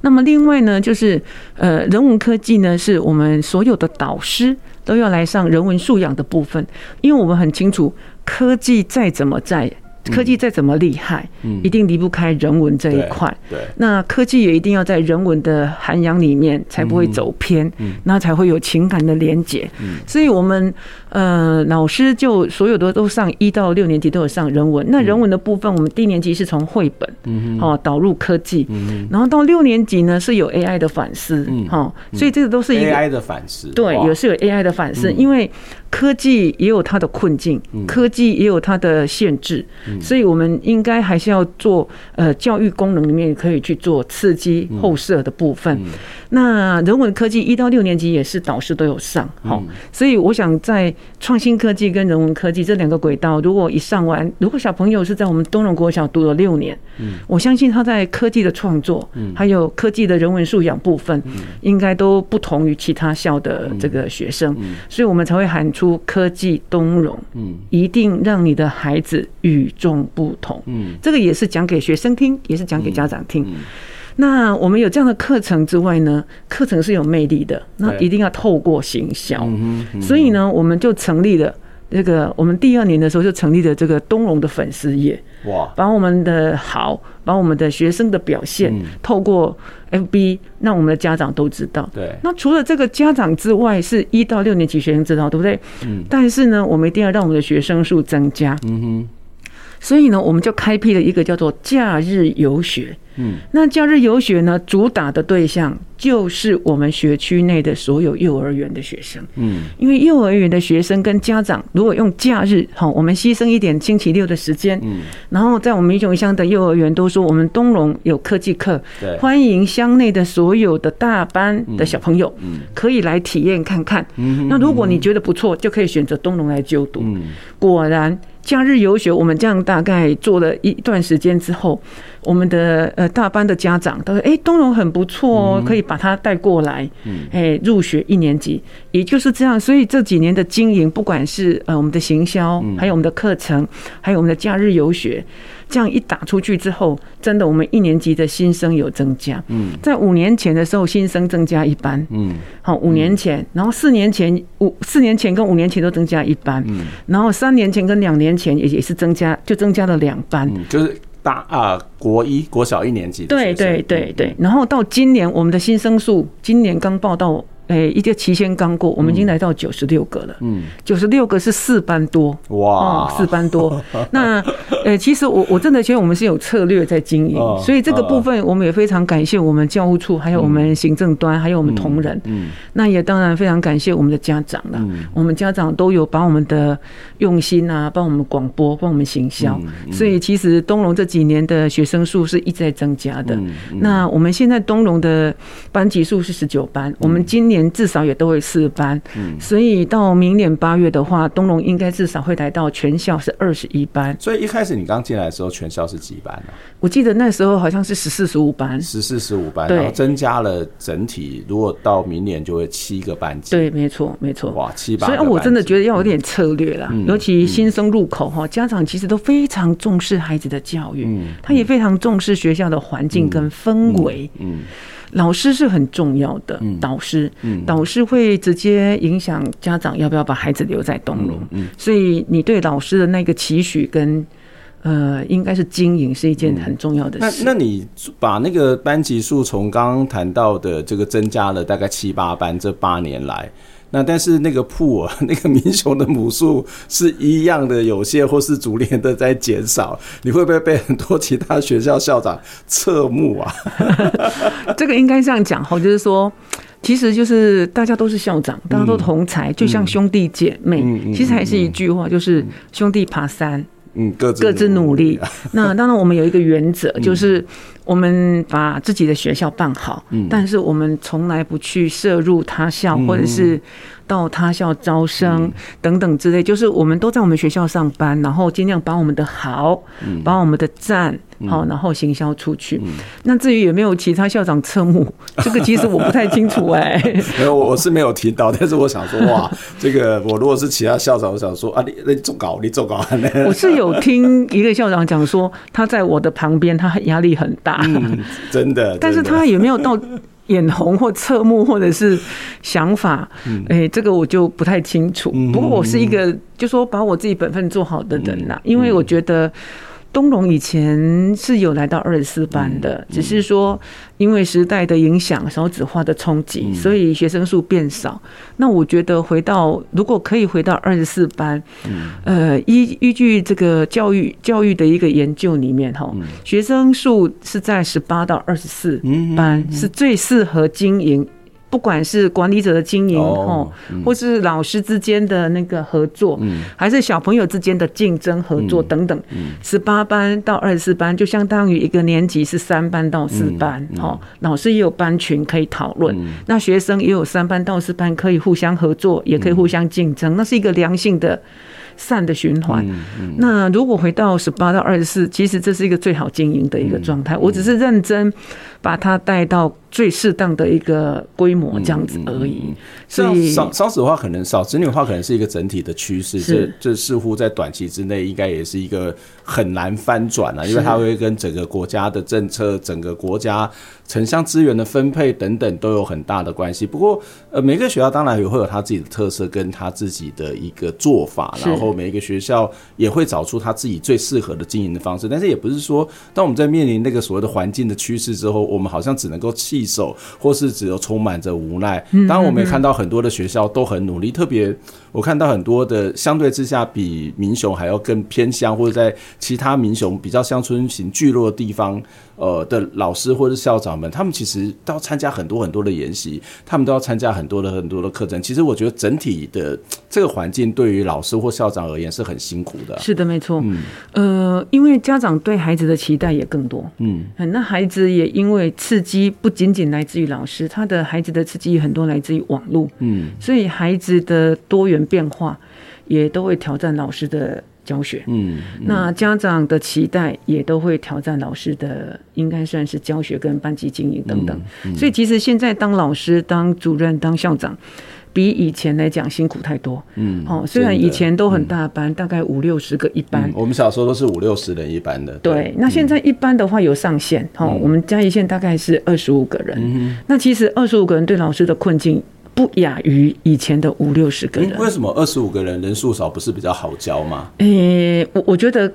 Speaker 2: 那么另外呢，就是呃人文科技呢，是我们所有的导师都要来上人文素养的部分，因为我们很清楚科技再怎么在。科技再怎么厉害，一定离不开人文这一块。对，那科技也一定要在人文的涵养里面，才不会走偏，那才会有情感的连结。所以，我们呃老师就所有的都上一到六年级都有上人文。那人文的部分，我们低年级是从绘本，哦导入科技，然后到六年级呢是有 AI 的反思，哈，所以这个都是
Speaker 1: AI 的反思，
Speaker 2: 对，也是有 AI 的反思，因为。科技也有它的困境，科技也有它的限制，所以我们应该还是要做呃教育功能里面可以去做刺激后设的部分。那人文科技一到六年级也是导师都有上，好，所以我想在创新科技跟人文科技这两个轨道，如果一上完，如果小朋友是在我们东荣国小读了六年，我相信他在科技的创作，还有科技的人文素养部分，应该都不同于其他校的这个学生，所以我们才会喊出科技东龙，一定让你的孩子与众不同，嗯。这个也是讲给学生听，也是讲给家长听。那我们有这样的课程之外呢，课程是有魅力的，那一定要透过行销。所以呢，我们就成立了这个，我们第二年的时候就成立了这个东龙的粉丝业。哇！把我们的好，把我们的学生的表现，透过 FB 让我们的家长都知道。对。那除了这个家长之外，是一到六年级学生知道，对不对？嗯。但是呢，我们一定要让我们的学生数增加。嗯哼。所以呢，我们就开辟了一个叫做假日游学。嗯，那假日游学呢，主打的对象就是我们学区内的所有幼儿园的学生。嗯，因为幼儿园的学生跟家长，如果用假日，好，我们牺牲一点星期六的时间。嗯，然后在我们民雄乡的幼儿园都说，我们东龙有科技课，对，欢迎乡内的所有的大班的小朋友，嗯，可以来体验看看。嗯，那如果你觉得不错，就可以选择东龙来就读。嗯，果然。假日游学，我们这样大概做了一段时间之后，我们的呃大班的家长都说：“哎，东龙很不错哦，可以把他带过来，哎，入学一年级。”也就是这样，所以这几年的经营，不管是呃我们的行销，还有我们的课程，还有我们的假日游学。这样一打出去之后，真的我们一年级的新生有增加。嗯，在五年前的时候，新生增加一班。嗯，好，五年前，然后四年前五四年前跟五年前都增加一班。嗯，然后三年前跟两年前也也是增加，就增加了两班。
Speaker 1: 嗯，就是大啊国一国小一年级。
Speaker 2: 对对对对，然后到今年我们的新生数，今年刚报到。哎，一个期限刚过，我们已经来到九十六个了。嗯，九十六个是四班多哇，四班多。*laughs* 那呃，其实我我真的觉得我们是有策略在经营，所以这个部分我们也非常感谢我们教务处，还有我们行政端，还有我们同仁。嗯，那也当然非常感谢我们的家长了。我们家长都有把我们的用心啊，帮我们广播，帮我们行销。所以其实东龙这几年的学生数是一直在增加的。那我们现在东龙的班级数是十九班，我们今年。年至少也都会四班，嗯所以到明年八月的话，东龙应该至少会来到全校是二十一班。
Speaker 1: 所以一开始你刚进来的时候，全校是几班呢？
Speaker 2: 我记得那时候好像是十四十五班，
Speaker 1: 十四十五班，然后增加了整体，如果到明年就会七个班级。
Speaker 2: 对，没错，没错。
Speaker 1: 哇，七八。
Speaker 2: 所以我真的觉得要有点策略啦，尤其新生入口哈，家长其实都非常重视孩子的教育，他也非常重视学校的环境跟氛围。嗯。老师是很重要的，导师，导师会直接影响家长要不要把孩子留在东龙，所以你对老师的那个期许跟呃，应该是经营是一件很重要的事。
Speaker 1: 那那你把那个班级数从刚刚谈到的这个增加了大概七八班，这八年来。那但是那个铺啊，*laughs* 那个民雄的母数是一样的有限，或是逐年的在减少，你会不会被很多其他学校校长侧目啊？*laughs*
Speaker 2: 这个应该这样讲哈，就是说，其实就是大家都是校长，大家都同才，就像兄弟姐妹，其实还是一句话，就是兄弟爬山，
Speaker 1: 嗯，各
Speaker 2: 各自努力。*laughs* 那当然，我们有一个原则，就是我们把自己的学校办好，但是我们从来不去涉入他校，或者是。到他校招生等等之类，就是我们都在我们学校上班，然后尽量把我们的好，把我们的赞好，然后行销出去。那至于有没有其他校长侧目，这个其实我不太清楚哎。*laughs*
Speaker 1: 没有，我是没有听到，但是我想说，哇，*laughs* 这个我如果是其他校长，我想说啊，你你做稿，你做稿。*laughs*
Speaker 2: 我是有听一个校长讲说，他在我的旁边，他压力很大，
Speaker 1: 真的。
Speaker 2: 但是他有没有到？眼红或侧目，或者是想法，哎，这个我就不太清楚。不过我是一个，就说把我自己本分做好的人啦，因为我觉得。东龙以前是有来到二十四班的，只是说因为时代的影响、少子化的冲击，所以学生数变少。那我觉得回到如果可以回到二十四班，呃，依依据这个教育教育的一个研究里面哈，学生数是在十八到二十四班是最适合经营。不管是管理者的经营哦，或是老师之间的那个合作，还是小朋友之间的竞争合作等等，十八班到二十四班就相当于一个年级是三班到四班，哦，老师也有班群可以讨论，那学生也有三班到四班可以互相合作，也可以互相竞争，那是一个良性的。善的循环。那如果回到十八到二十四，其实这是一个最好经营的一个状态。我只是认真把它带到最适当的一个规模这样子而已。所以
Speaker 1: 少少子化可能少子女化可能是一个整体的趋势。这这似乎在短期之内应该也是一个很难翻转啊，因为它会跟整个国家的政策、整个国家城乡资源的分配等等都有很大的关系。不过呃，每个学校当然也会有他自己的特色跟他自己的一个做法，然后。每一个学校也会找出他自己最适合的经营的方式，但是也不是说，当我们在面临那个所谓的环境的趋势之后，我们好像只能够弃守，或是只有充满着无奈。当然，我们也看到很多的学校都很努力，特别我看到很多的相对之下比民雄还要更偏乡，或者在其他民雄比较乡村型聚落的地方。呃的老师或者校长们，他们其实都要参加很多很多的研习，他们都要参加很多的很多的课程。其实我觉得整体的这个环境对于老师或校长而言是很辛苦的。
Speaker 2: 是的，没错。嗯，呃，因为家长对孩子的期待也更多。嗯，那孩子也因为刺激不仅仅来自于老师，他的孩子的刺激很多来自于网络。嗯，所以孩子的多元变化也都会挑战老师的。教学，嗯，那家长的期待也都会挑战老师的，应该算是教学跟班级经营等等。所以其实现在当老师、当主任、当校长，比以前来讲辛苦太多。嗯，哦，虽然以前都很大班，大概五六十个一班，
Speaker 1: 我们小时候都是五六十人一班的。
Speaker 2: 对，那现在一班的话有上限，哦，我们嘉义县大概是二十五个人。那其实二十五个人对老师的困境。不亚于以前的五六十个人。
Speaker 1: 为什么二十五个人人数少不是比较好教吗？
Speaker 2: 诶、欸，我我觉得。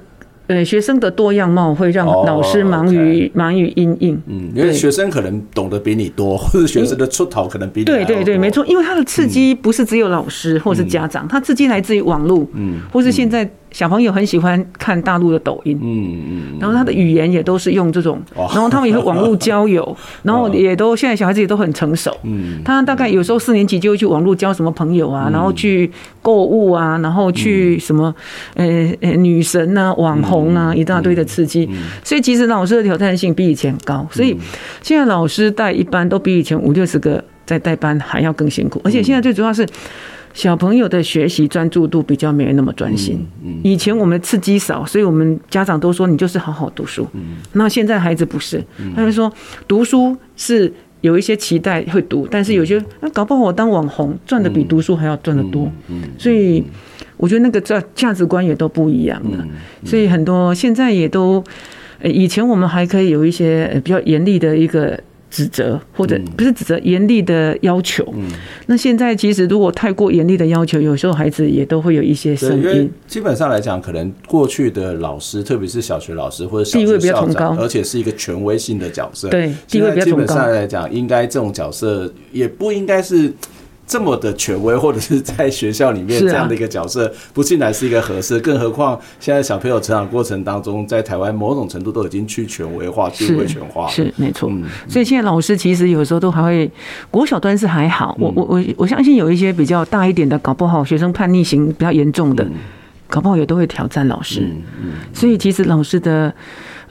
Speaker 2: 对学生的多样貌会让老师忙于、oh. 忙于因应，
Speaker 1: 嗯，因为学生可能懂得比你多，或者学生的出头可能比你多。
Speaker 2: 对对对，没错，因为他的刺激不是只有老师或是家长，他、嗯、刺激来自于网络，嗯，或是现在小朋友很喜欢看大陆的抖音，嗯嗯，然后他的语言也都是用这种，然后他们也会网络交友，*laughs* 然后也都现在小孩子也都很成熟，嗯，他大概有时候四年级就会去网络交什么朋友啊，然后去购物啊，然后去什么，呃呃，女神啊，网红。啊，一大堆的刺激，所以其实老师的挑战性比以前高，所以现在老师带一班都比以前五六十个在带班还要更辛苦，而且现在最主要是小朋友的学习专注度比较没有那么专心。以前我们刺激少，所以我们家长都说你就是好好读书。那现在孩子不是，他们说读书是有一些期待会读，但是有些那搞不好我当网红赚的比读书还要赚得多，所以。我觉得那个价价值观也都不一样了，所以很多现在也都，以前我们还可以有一些比较严厉的一个指责，或者不是指责，严厉的要求。嗯，那现在其实如果太过严厉的要求，有时候孩子也都会有一些声音。
Speaker 1: 基本上来讲，可能过去的老师，特别是小学老师或者小学校长，地位比较高，而且是一个权威性的角色。
Speaker 2: 对，地位比较崇高。
Speaker 1: 基本上来讲，应该这种角色也不应该是。这么的权威，或者是在学校里面这样的一个角色，不进来是一个合适。更何况现在小朋友成长过程当中，在台湾某种程度都已经去权威化、地位权化了。
Speaker 2: 是没错。所以现在老师其实有时候都还会，国小端是还好。我我我我相信有一些比较大一点的，搞不好学生叛逆型比较严重的，搞不好也都会挑战老师。所以其实老师的。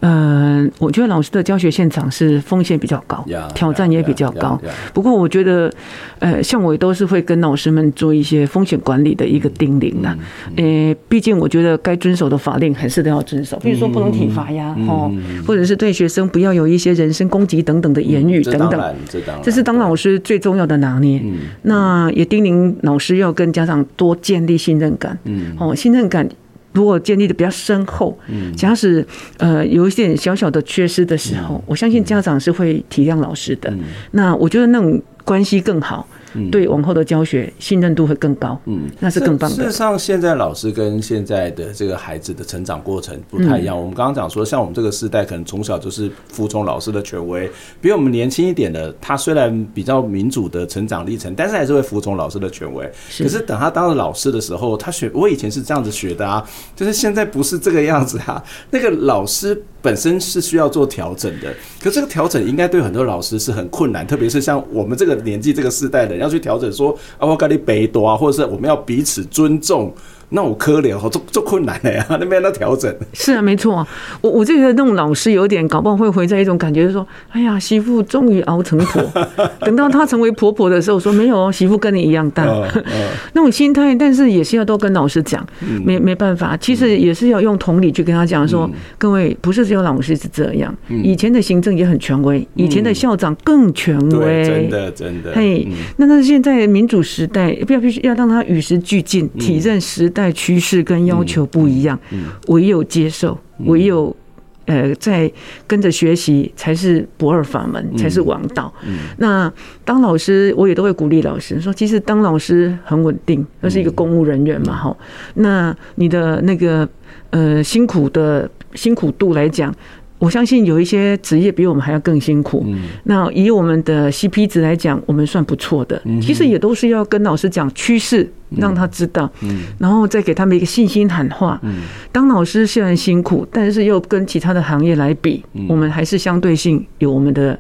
Speaker 2: 呃，我觉得老师的教学现场是风险比较高，挑战也比较高。不过我觉得，呃，像我也都是会跟老师们做一些风险管理的一个叮咛的。呃，毕竟我觉得该遵守的法令还是都要遵守，比如说不能体罚呀，哦，或者是对学生不要有一些人身攻击等等的言语等等。这是当老师最重要的拿捏。那也叮咛老师要跟家长多建立信任感。嗯，哦，信任感。如果建立的比较深厚，假使呃有一点小小的缺失的时候，我相信家长是会体谅老师的。那我觉得那种关系更好。对往后的教学信任度会更高，嗯，那是更棒的。
Speaker 1: 事实上，现在老师跟现在的这个孩子的成长过程不太一样。我们刚刚讲说，像我们这个时代，可能从小就是服从老师的权威。比我们年轻一点的，他虽然比较民主的成长历程，但是还是会服从老师的权威。可是等他当了老师的时候，他学我以前是这样子学的啊，就是现在不是这个样子啊。*laughs* 那个老师本身是需要做调整的，可这个调整应该对很多老师是很困难，特别是像我们这个年纪、这个世代的。要去调整说啊，我跟你北多啊，或者是我们要彼此尊重。那我可怜，做做困难的呀，*laughs* 那边要调整。
Speaker 2: 是啊，没错啊。我我就觉得那种老师有点搞不好会回在一种感觉，就是说，哎呀，媳妇终于熬成婆。*laughs* 等到她成为婆婆的时候，说没有哦，媳妇跟你一样大。*laughs* 那种心态，但是也是要都跟老师讲，没没办法。其实也是要用同理去跟他讲说，各位不是只有老师是这样，以前的行政也很权威，以前的校长更权威。
Speaker 1: 真的真的。
Speaker 2: 嘿，那那现在民主时代，不要必须要让他与时俱进，体认时代。在趋势跟要求不一样，唯有接受，唯有呃，在跟着学习才是不二法门，才是王道。那当老师，我也都会鼓励老师说，其实当老师很稳定，那是一个公务人员嘛，哈。那你的那个呃辛苦的辛苦度来讲。我相信有一些职业比我们还要更辛苦。那以我们的 CP 值来讲，我们算不错的。其实也都是要跟老师讲趋势，让他知道，然后再给他们一个信心喊话。当老师虽然辛苦，但是又跟其他的行业来比，我们还是相对性有我们的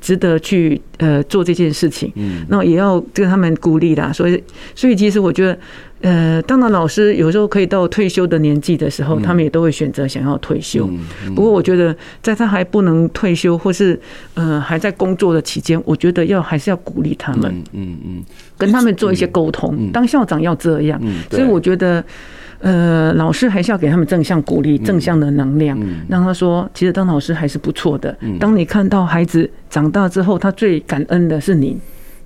Speaker 2: 值得去呃做这件事情。那也要跟他们鼓励啦。所以，所以其实我觉得。呃，当然，老师有时候可以到退休的年纪的时候，他们也都会选择想要退休。不过，我觉得在他还不能退休或是呃还在工作的期间，我觉得要还是要鼓励他们，嗯嗯，跟他们做一些沟通。当校长要这样，所以我觉得呃，老师还是要给他们正向鼓励、正向的能量，让他说，其实当老师还是不错的。当你看到孩子长大之后，他最感恩的是你。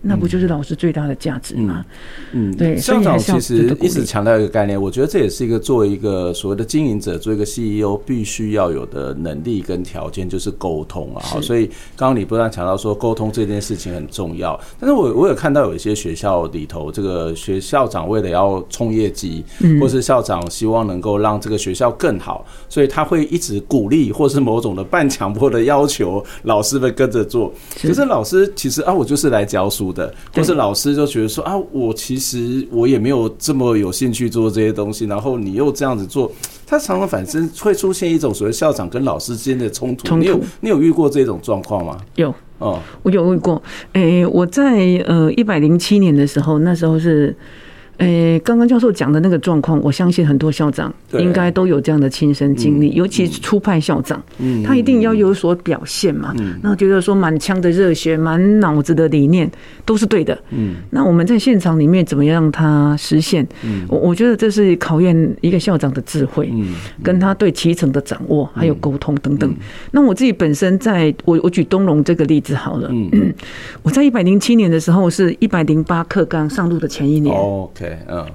Speaker 2: 那不就是老师最大的价值吗？嗯，嗯对。
Speaker 1: 校长其实一直强调一个概念，我觉得这也是一个作为一个所谓的经营者，做一个 CEO 必须要有的能力跟条件，就是沟通啊。好，所以刚刚你不断强调说沟通这件事情很重要，但是我我有看到有一些学校里头，这个学校长为了要冲业绩，或是校长希望能够让这个学校更好，所以他会一直鼓励或是某种的半强迫的要求老师们跟着做。可是老师其实啊，我就是来教书的，或是老师就觉得说啊，我其实我也没有这么有兴趣做这些东西，然后你又这样子做，他常常反正会出现一种所谓校长跟老师之间的冲突。你有你有遇过这种状况吗？
Speaker 2: 有哦，我有遇过。诶，我在呃一百零七年的时候，那时候是。诶，刚刚教授讲的那个状况，我相信很多校长应该都有这样的亲身经历，尤其是初派校长，他一定要有所表现嘛。那觉得说满腔的热血、满脑子的理念都是对的。那我们在现场里面怎么样让他实现？我我觉得这是考验一个校长的智慧，跟他对基层的掌握，还有沟通等等。那我自己本身在，我我举东龙这个例子好了。*clears throat* 我在一百零七年的时候，是一百零八课刚上路的前一年。
Speaker 1: 对，嗯，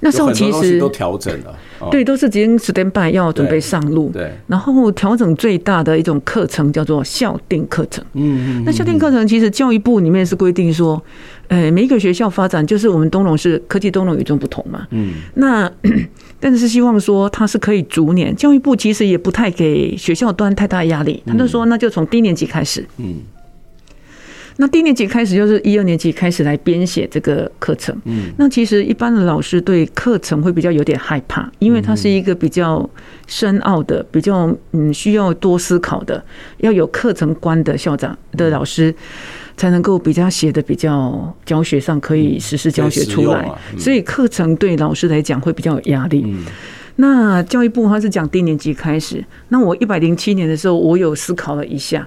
Speaker 2: 那时候其实
Speaker 1: 都调整了，
Speaker 2: 对，都是已经 stand by 要准备上路。
Speaker 1: 对，
Speaker 2: 然后调整最大的一种课程叫做校定课程。嗯嗯，那校定课程其实教育部里面是规定说，呃，每一个学校发展就是我们东龙是科技东龙与众不同嘛。嗯，那 *clears throat* 但是希望说它是可以逐年，教育部其实也不太给学校端太大压力，他就说那就从低年级开始。嗯。那低年级开始就是一二年级开始来编写这个课程。嗯，那其实一般的老师对课程会比较有点害怕，因为它是一个比较深奥的、比较嗯需要多思考的，要有课程观的校长的老师才能够比较写的比较教学上可以实施教学出来，所以课程对老师来讲会比较有压力。那教育部他是讲低年级开始，那我一百零七年的时候，我有思考了一下，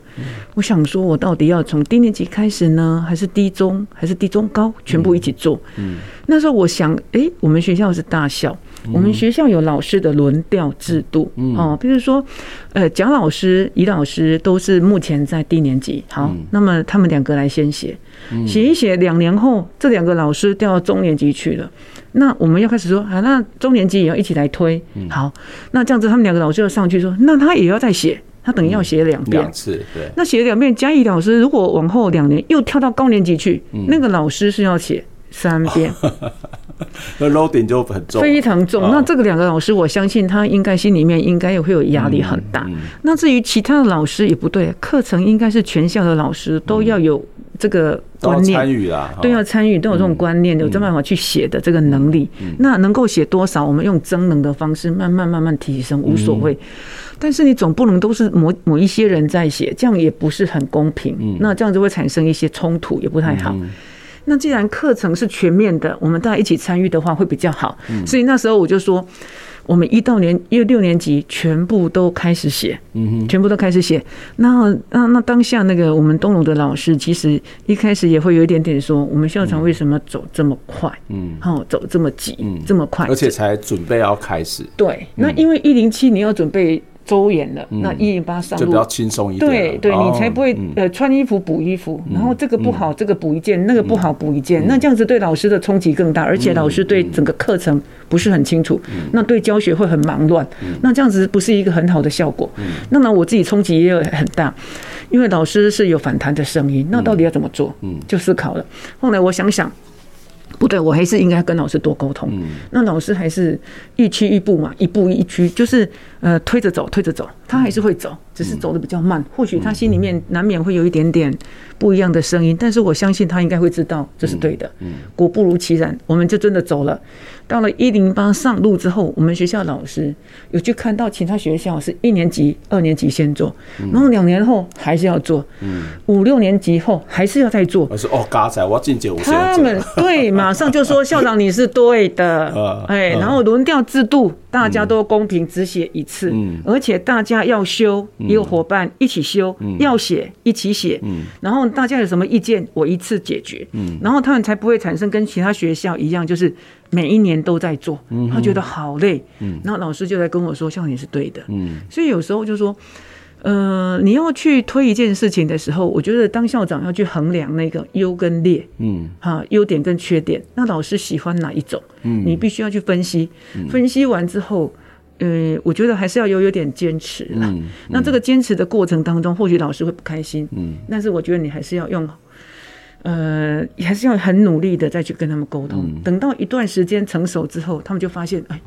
Speaker 2: 我想说，我到底要从低年级开始呢，还是低中，还是低中高，全部一起做？嗯，那时候我想，哎，我们学校是大校，我们学校有老师的轮调制度，哦，比如说，呃，蒋老师、仪老师都是目前在低年级，好，那么他们两个来先写，写一写，两年后这两个老师调到中年级去了。那我们要开始说啊，那中年级也要一起来推，好，那这样子他们两个老师要上去说，那他也要再写，他等于要写两遍，两次，对。那写两遍，嘉义老师如果往后两年又跳到高年级去，那个老师是要写三遍，*laughs* *laughs*
Speaker 1: 那 loading 就很重，
Speaker 2: 非常重。那这个两个老师，我相信他应该心里面应该也会有压力很大。那至于其他的老师也不对，课程应该是全校的老师都要有。这个观念参与啦，都要参与，都有这种观念，有这办法去写的这个能力。那能够写多少，我们用增能的方式慢慢慢慢提升，无所谓。但是你总不能都是某某一些人在写，这样也不是很公平。那这样就会产生一些冲突，也不太好。那既然课程是全面的，我们大家一起参与的话会比较好。所以那时候我就说。我们一到年一六年级全部都开始写，嗯，全部都开始写。那那那当下那个我们东龙的老师，其实一开始也会有一点点说，我们校长为什么走这么快？嗯，好，走这么急，嗯，这么快，
Speaker 1: 而且才准备要开始。
Speaker 2: 对，那因为一零七你要准备。周延了，那一零八上路。
Speaker 1: 就比较轻松一点。
Speaker 2: 对对，你才不会呃穿衣服补衣服，然后这个不好，这个补一件，那个不好补一件，那这样子对老师的冲击更大，而且老师对整个课程不是很清楚，那对教学会很忙乱，那这样子不是一个很好的效果。那么我自己冲击也有很大，因为老师是有反弹的声音，那到底要怎么做？嗯。就思考了。后来我想想。不对，我还是应该跟老师多沟通。那老师还是一区一步嘛，一步一区，就是呃推着走，推着走，他还是会走，只是走的比较慢。或许他心里面难免会有一点点不一样的声音，但是我相信他应该会知道这是对的。果不如其然，我们就真的走了。到了一零八上路之后，我们学校老师有去看到其他学校是一年级、二年级先做，然后两年后还是要做，五六年级后还是要再做。
Speaker 1: 我说哦，刚才我要进阶，
Speaker 2: 他们对，马上就说校长你是对的，*laughs* 哎，然后轮调制度大家都公平，只写一次，嗯。而且大家要修，也有伙伴一起修，要写一起写，嗯。然后大家有什么意见，我一次解决，嗯。然后他们才不会产生跟其他学校一样，就是。每一年都在做，他觉得好累。嗯，然后老师就在跟我说：“校长是对的。”嗯，所以有时候就说，呃，你要去推一件事情的时候，我觉得当校长要去衡量那个优跟劣，嗯，哈，优点跟缺点。那老师喜欢哪一种？嗯，你必须要去分析。分析完之后，呃，我觉得还是要有有点坚持啦。那这个坚持的过程当中，或许老师会不开心。嗯，但是我觉得你还是要用。呃，还是要很努力的再去跟他们沟通。嗯、等到一段时间成熟之后，他们就发现，哎，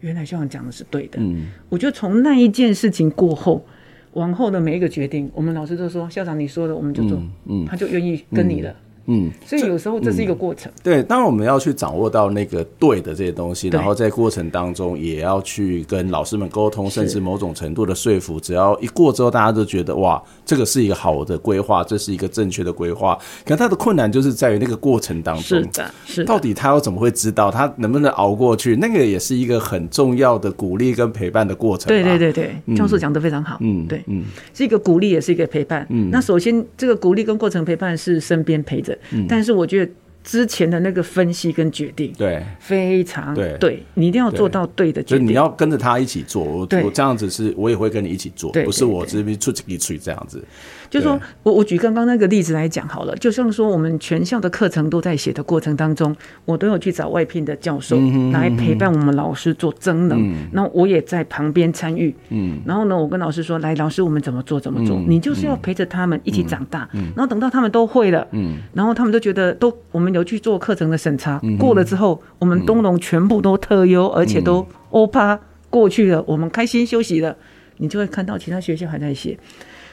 Speaker 2: 原来校长讲的是对的。嗯，我觉得从那一件事情过后，往后的每一个决定，我们老师都说，校长你说的我们就做。嗯，他就愿意跟你了。嗯嗯，所以有时候这是一个过程。嗯、
Speaker 1: 对，当然我们要去掌握到那个对的这些东西，然后在过程当中也要去跟老师们沟通，甚至某种程度的说服。只要一过之后，大家都觉得哇，这个是一个好的规划，这是一个正确的规划。可他的困难就是在于那个过程当中，
Speaker 2: 是的，是的。
Speaker 1: 到底他要怎么会知道？他能不能熬过去？那个也是一个很重要的鼓励跟陪伴的过程。
Speaker 2: 对对对对，教授讲的非常好。嗯，对，嗯，是一个鼓励，也是一个陪伴。嗯，那首先这个鼓励跟过程陪伴是身边陪着，嗯，但是我觉得。之前的那个分析跟决定，
Speaker 1: 对，
Speaker 2: 非常
Speaker 1: 对，
Speaker 2: 对你一定要做到对的决定，
Speaker 1: 就你要跟着他一起做。我我这样子是，我也会跟你一起做，不是我这边出几个嘴这样子。
Speaker 2: 就说我我举刚刚那个例子来讲好了，就像说我们全校的课程都在写的过程当中，我都有去找外聘的教授来陪伴我们老师做增能，那我也在旁边参与，嗯，然后呢，我跟老师说，来，老师我们怎么做怎么做，你就是要陪着他们一起长大，嗯。然后等到他们都会了，嗯，然后他们都觉得都我们有去做课程的审查，过了之后，我们东龙全部都特优，而且都欧趴过去了，我们开心休息了，你就会看到其他学校还在写。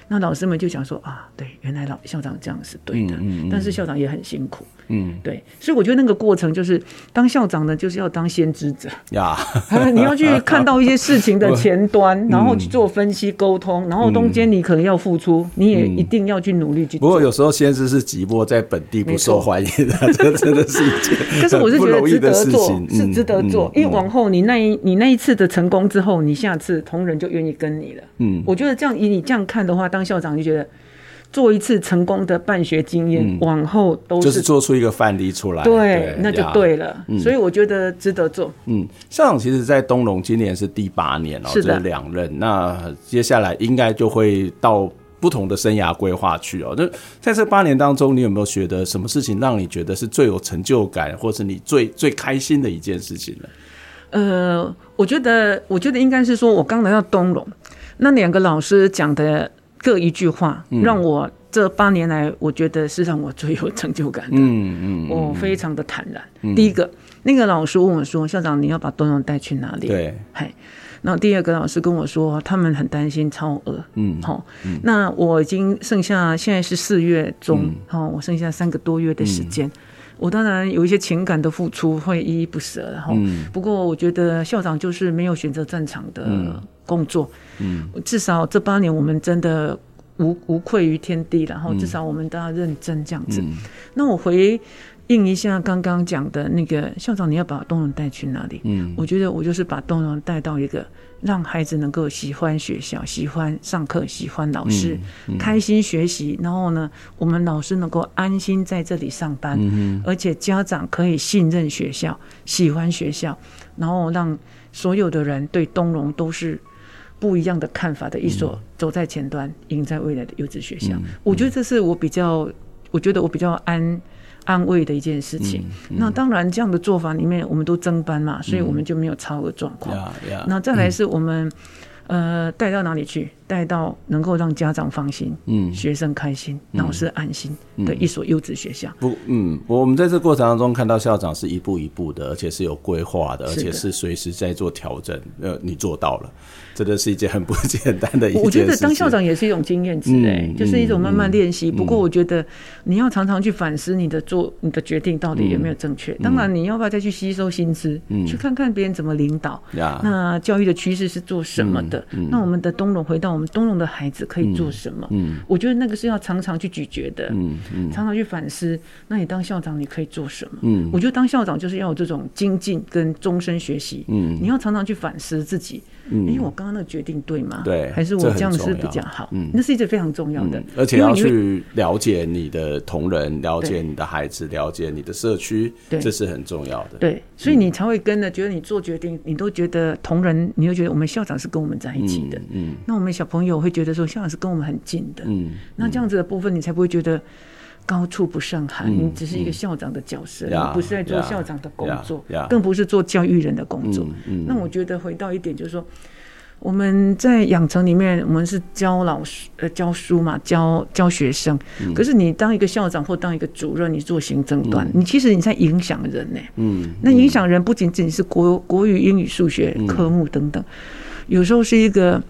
Speaker 2: 那老师们就想说啊，对，原来老校长这样是对的，嗯嗯嗯、但是校长也很辛苦，嗯，对，所以我觉得那个过程就是当校长呢，就是要当先知者。呀，*laughs* 你要去看到一些事情的前端，*laughs* 嗯、然后去做分析沟通，然后中间你可能要付出，嗯、你也一定要去努力去做。
Speaker 1: 不过有时候先知是寂寞，在本地不受欢迎的，这错。*laughs* 真的是一件但是我是觉得值得做，
Speaker 2: 是值得做，因为往后你那一你那一次的成功之后，你下次同仁就愿意跟你了。嗯，我觉得这样以你这样看的话，当校长就觉得做一次成功的办学经验，嗯、往后都是
Speaker 1: 就是做出一个范例出来，
Speaker 2: 对，对那就对了。嗯、所以我觉得值得做。
Speaker 1: 嗯，校长其实，在东龙今年是第八年了，是的，两任。那接下来应该就会到不同的生涯规划去哦。那在这八年当中，你有没有觉得什么事情让你觉得是最有成就感，或是你最最开心的一件事情呢？
Speaker 2: 呃，我觉得，我觉得应该是说，我刚来到东龙，那两个老师讲的。各一句话，让我这八年来，我觉得是让我最有成就感的。嗯嗯，我非常的坦然。第一个，那个老师问我说：“校长，你要把东龙带去哪里？”对，嘿。然后第二个老师跟我说，他们很担心超额。嗯，好。那我已经剩下现在是四月中，好，我剩下三个多月的时间。我当然有一些情感的付出，会依依不舍。然后，不过我觉得校长就是没有选择战场的工作。嗯，至少这八年我们真的无无愧于天地，然后至少我们都要认真这样子。嗯、那我回应一下刚刚讲的那个校长，你要把东龙带去哪里？嗯，我觉得我就是把东龙带到一个让孩子能够喜欢学校、喜欢上课、喜欢老师、嗯嗯、开心学习，然后呢，我们老师能够安心在这里上班，嗯、而且家长可以信任学校、喜欢学校，然后让所有的人对东龙都是。不一样的看法的一所走在前端、赢在未来的优质学校，我觉得这是我比较，我觉得我比较安安慰的一件事情。嗯嗯、那当然，这样的做法里面，我们都增班嘛，所以我们就没有超额状况。嗯、那再来是我们。呃，带到哪里去？带到能够让家长放心，嗯，学生开心，老师安心的一所优质学校。
Speaker 1: 不，嗯，我们在这过程当中看到校长是一步一步的，而且是有规划的，而且是随时在做调整。呃，你做到了，真的是一件很不简单的一件事。
Speaker 2: 我觉得当校长也是一种经验值，哎，就是一种慢慢练习。不过我觉得你要常常去反思你的做你的决定到底有没有正确。当然，你要不要再去吸收新知，去看看别人怎么领导？那教育的趋势是做什么的？那我们的东龙回到我们东龙的孩子可以做什么？嗯，我觉得那个是要常常去咀嚼的，嗯嗯，常常去反思。那你当校长你可以做什么？嗯，我觉得当校长就是要有这种精进跟终身学习。嗯，你要常常去反思自己。嗯，因为我刚刚那个决定对吗？对，还是我这样是比较好？嗯，那是一件非常重要的，
Speaker 1: 而且要去了解你的同仁，了解你的孩子，了解你的社区，对，这是很重要的。
Speaker 2: 对，所以你才会跟着觉得你做决定，你都觉得同仁，你都觉得我们校长是跟我们在一起的。嗯，那我们小朋友会觉得说校长是跟我们很近的。嗯，那这样子的部分，你才不会觉得。高处不胜寒，你只是一个校长的角色，你不是在做校长的工作，更不是做教育人的工作。那我觉得回到一点，就是说我们在养成里面，我们是教老师呃教书嘛，教教学生。可是你当一个校长或当一个主任，你做行政端，你其实你在影响人呢。嗯，那影响人不仅仅是国国语、英语、数学科目等等，有时候是一个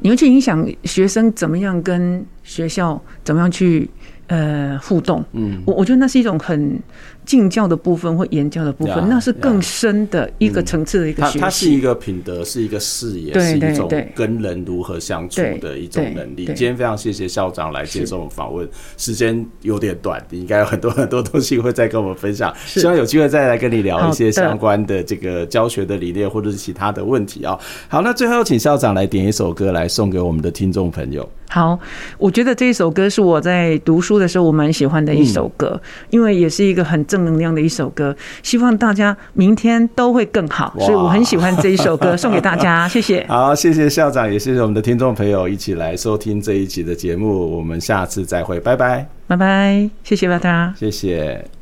Speaker 2: 你要去影响学生怎么样跟学校怎么样去。呃，互动，嗯，我我觉得那是一种很敬教的部分或言教的部分，那是更深的一个层次的一个学习。
Speaker 1: 它是一个品德，是一个视野，是一种跟人如何相处的一种能力。今天非常谢谢校长来接受我们访问，时间有点短，应该有很多很多东西会再跟我们分享。希望有机会再来跟你聊一些相关的这个教学的理念或者是其他的问题啊。好，那最后请校长来点一首歌来送给我们的听众朋友。
Speaker 2: 好，我觉得这一首歌是我在读书的时候我蛮喜欢的一首歌，嗯、因为也是一个很正能量的一首歌。希望大家明天都会更好，所以我很喜欢这一首歌，*laughs* 送给大家，谢谢。
Speaker 1: 好，谢谢校长，也谢谢我们的听众朋友一起来收听这一期的节目，我们下次再会，拜拜，
Speaker 2: 拜拜，谢谢大家，
Speaker 1: 谢谢。